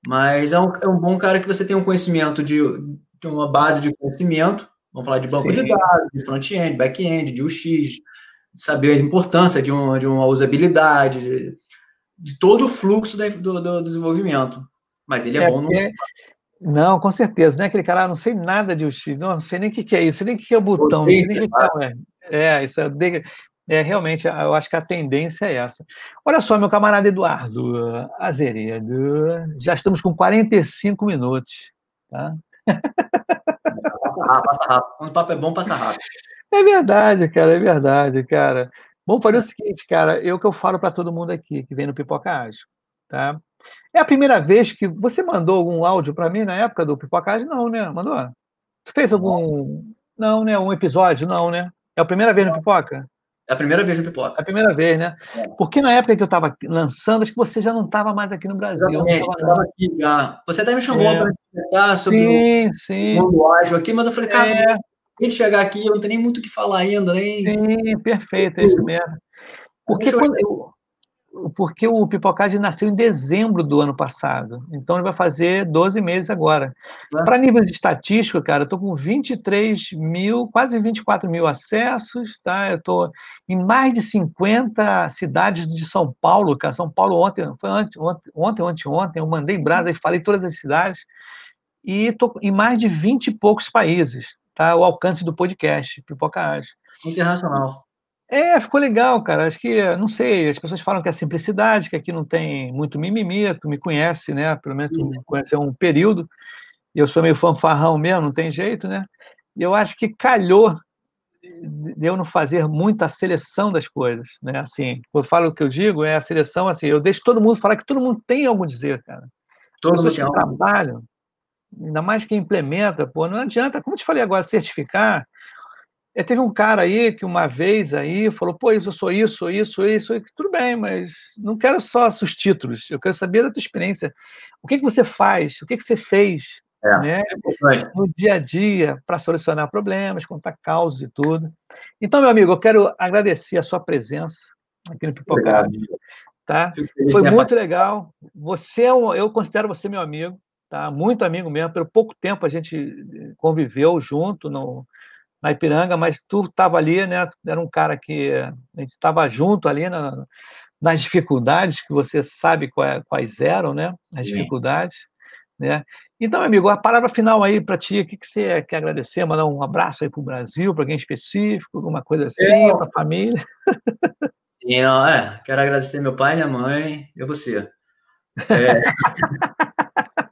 mas é um, é um bom cara que você tem um conhecimento de, de uma base de conhecimento, vamos falar de banco Sim. de dados, de front-end, back-end, de UX, de saber a importância de uma, de uma usabilidade, de, de todo o fluxo do, do desenvolvimento. Mas ele é, é bom no. É...
Não, com certeza. Não é aquele cara, ah, não sei nada de UX, não, não sei nem o que, que é isso, nem o que, que é o botão, nem o que é. É, isso é, é, realmente, eu acho que a tendência é essa. Olha só, meu camarada Eduardo Azeredo, já estamos com 45 minutos, tá?
Passa rápido, passa rápido. Quando o papo é bom, passa rápido.
É verdade, cara, é verdade, cara. Vamos fazer o seguinte, cara, eu que eu falo para todo mundo aqui que vem no Pipoca Ágil, tá? É a primeira vez que você mandou algum áudio para mim na época do Pipocagem? Não, né? Mandou? Tu fez algum. Não, né? Um episódio? Não, né? É a primeira vez no Pipoca?
É a primeira vez no Pipoca.
É a primeira vez, né? É. Porque na época que eu estava lançando, acho que você já não estava mais aqui no Brasil.
Exatamente, eu estava aqui já. Você até me chamou é. para conversar sobre
sim, o sim.
mundo ágil aqui, mas eu falei, cara, é. de chegar aqui, eu não tenho nem muito o que falar ainda, nem.
Sim, perfeito, é isso mesmo. Porque quando eu, porque o Pipocage nasceu em dezembro do ano passado. Então ele vai fazer 12 meses agora. É. Para nível de estatística, cara, eu estou com 23 mil, quase 24 mil acessos, tá? Eu estou em mais de 50 cidades de São Paulo, cara. São Paulo ontem, foi ontem, ontem, ontem, ontem, eu mandei em brasa e falei todas as cidades. E estou em mais de 20 e poucos países, tá? O alcance do podcast, Pipocage.
Internacional.
É, ficou legal, cara. Acho que, não sei, as pessoas falam que é simplicidade, que aqui não tem muito mimimi, tu me conhece, né? Pelo menos tu me conhece há um período. Eu sou meio fanfarrão mesmo, não tem jeito, né? E eu acho que calhou de eu não fazer muita seleção das coisas, né? Assim, quando eu falo o que eu digo, é a seleção, assim, eu deixo todo mundo falar que todo mundo tem algo a dizer, cara. Todo As pessoas que trabalham, ainda mais quem implementa, pô, não adianta, como eu te falei agora, certificar, é, teve um cara aí que uma vez aí falou, pô, isso, eu sou isso, sou isso, sou isso, tudo bem, mas não quero só os títulos, eu quero saber da tua experiência. O que, que você faz? O que, que você fez é, né, é no dia a dia para solucionar problemas, contar causas e tudo. Então, meu amigo, eu quero agradecer a sua presença aqui no Pipocado. Tá? Foi muito legal. Você é um, eu considero você meu amigo, tá? Muito amigo mesmo. Pelo pouco tempo a gente conviveu junto no, na Ipiranga, mas tu estava ali, né? Era um cara que a gente estava junto ali na, nas dificuldades que você sabe quais, quais eram, né? As Sim. dificuldades, né? Então, amigo, a palavra final aí para ti, o que, que você quer agradecer? Mandar um abraço aí para o Brasil, para alguém específico, alguma coisa assim, para a família?
Sim, não, é, quero agradecer meu pai, minha mãe e você. É...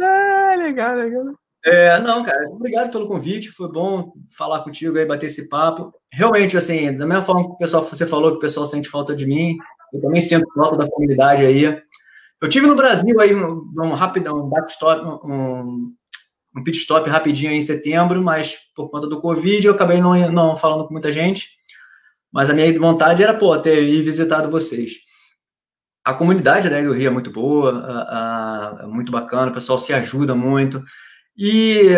ah, legal, legal.
É, não, cara, obrigado pelo convite, foi bom falar contigo aí, bater esse papo. Realmente, assim, da mesma forma que o pessoal, você falou que o pessoal sente falta de mim, eu também sinto falta da comunidade aí. Eu tive no Brasil aí um, um rapidão, um backstop, um, um pit stop rapidinho em setembro, mas por conta do Covid eu acabei não, não falando com muita gente. Mas a minha vontade era, pô, ter ir visitado vocês. A comunidade né, do Rio é muito boa, é muito bacana, o pessoal se ajuda muito. E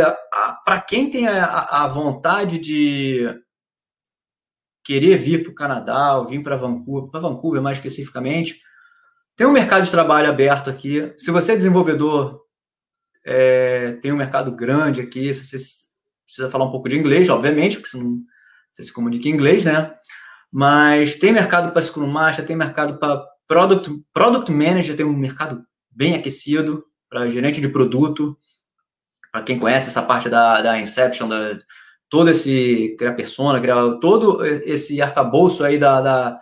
para quem tem a, a, vontade de querer vir para o Canadá, ou vir para Vancouver, para Vancouver mais especificamente, tem um mercado de trabalho aberto aqui. Se você é desenvolvedor, é, tem um mercado grande aqui. Se você precisa falar um pouco de inglês, obviamente, porque você, não, você se comunica em inglês, né? Mas tem mercado para Scrum Master, tem mercado para Product, Product Manager, tem um mercado bem aquecido para gerente de produto para quem conhece essa parte da, da Inception, da, todo esse criar persona, criar todo esse arcabouço aí da, da,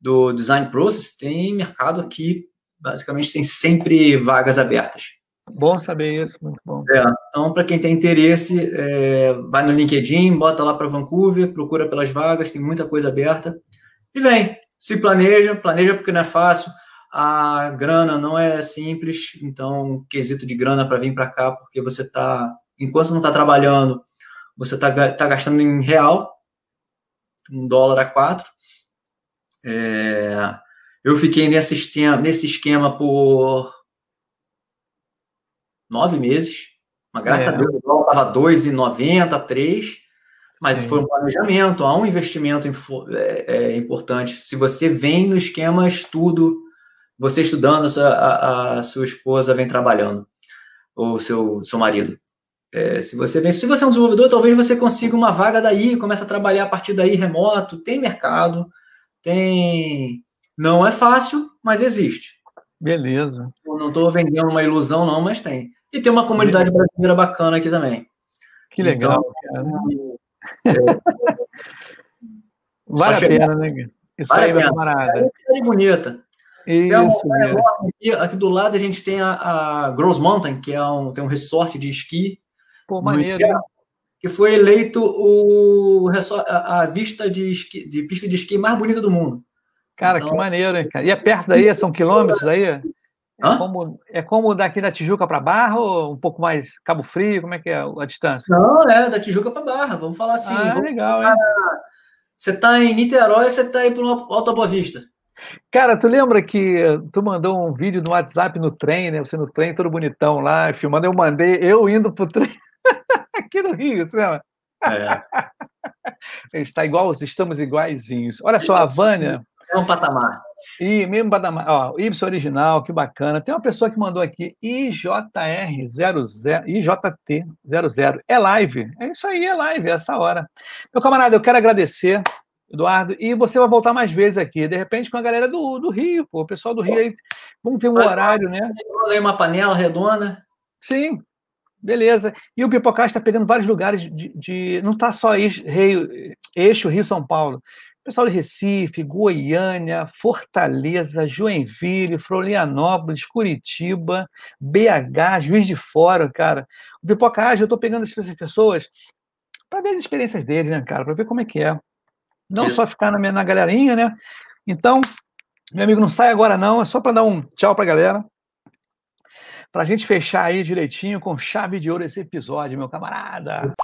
do design process, tem mercado aqui, basicamente tem sempre vagas abertas.
Bom saber isso, muito bom.
É, então, para quem tem interesse, é, vai no LinkedIn, bota lá para Vancouver, procura pelas vagas, tem muita coisa aberta. E vem, se planeja, planeja porque não é fácil a grana não é simples, então quesito de grana para vir para cá, porque você está, enquanto você não está trabalhando, você está tá gastando em real, um dólar a quatro. É, eu fiquei nesse esquema, nesse esquema por nove meses, mas graças é. a Deus o dólar estava 2,90, 3, mas foi um planejamento, há um investimento é, é, importante. Se você vem no esquema estudo, você estudando, a, a, a sua esposa vem trabalhando, ou seu, seu marido. É, se você vem, se você é um desenvolvedor, talvez você consiga uma vaga daí, começa a trabalhar a partir daí remoto, tem mercado, tem. Não é fácil, mas existe.
Beleza.
Eu não estou vendendo uma ilusão, não, mas tem. E tem uma comunidade Beleza. brasileira bacana aqui também.
Que legal, então, é, vale a pena, né?
Isso vale aí, meu camarada. É bonita. Isso, aqui, aqui, do lado a gente tem a, a Gross Mountain, que é um, tem um resort de esqui.
Pô, maneiro.
Que foi eleito o, a, a vista de, esqui, de pista de esqui mais bonita do mundo.
Cara, então, que maneiro, hein, cara? E é perto daí? São quilômetros aí? É como, é como daqui da Tijuca para Barra ou um pouco mais Cabo Frio? Como é que é a distância?
Não, é da Tijuca para Barra, vamos falar assim. Ah,
legal, hein?
Você está em Niterói, você está aí para o Alta Boa Vista.
Cara, tu lembra que tu mandou um vídeo no WhatsApp no trem, né? Você no trem, todo bonitão lá, filmando. Eu mandei eu indo pro trem aqui no Rio, você lembra? É. Está igual, estamos iguaizinhos. Olha só, a Vânia.
É um patamar.
E mesmo ó, Ibsen original, que bacana. Tem uma pessoa que mandou aqui, IJR00, IJT00. É live. É isso aí, é live, é essa hora. Meu camarada, eu quero agradecer, Eduardo, e você vai voltar mais vezes aqui, de repente com a galera do, do Rio, pô, o pessoal do Rio aí. Vamos ver um Mas, horário, né?
Uma panela redonda.
Sim, Beleza. E o Pipocast está pegando vários lugares de. de não está só eixo, eixo Rio-São Paulo. Pessoal de Recife, Goiânia, Fortaleza, Joinville, Florianópolis, Curitiba, BH, Juiz de Fora, cara. O Pipocast, eu estou pegando essas pessoas para ver as experiências deles, né, cara? Para ver como é que é. Não Isso. só ficar na, na galerinha, né? Então, meu amigo, não sai agora não, é só para dar um tchau para a galera para a gente fechar aí direitinho com chave de ouro esse episódio, meu camarada.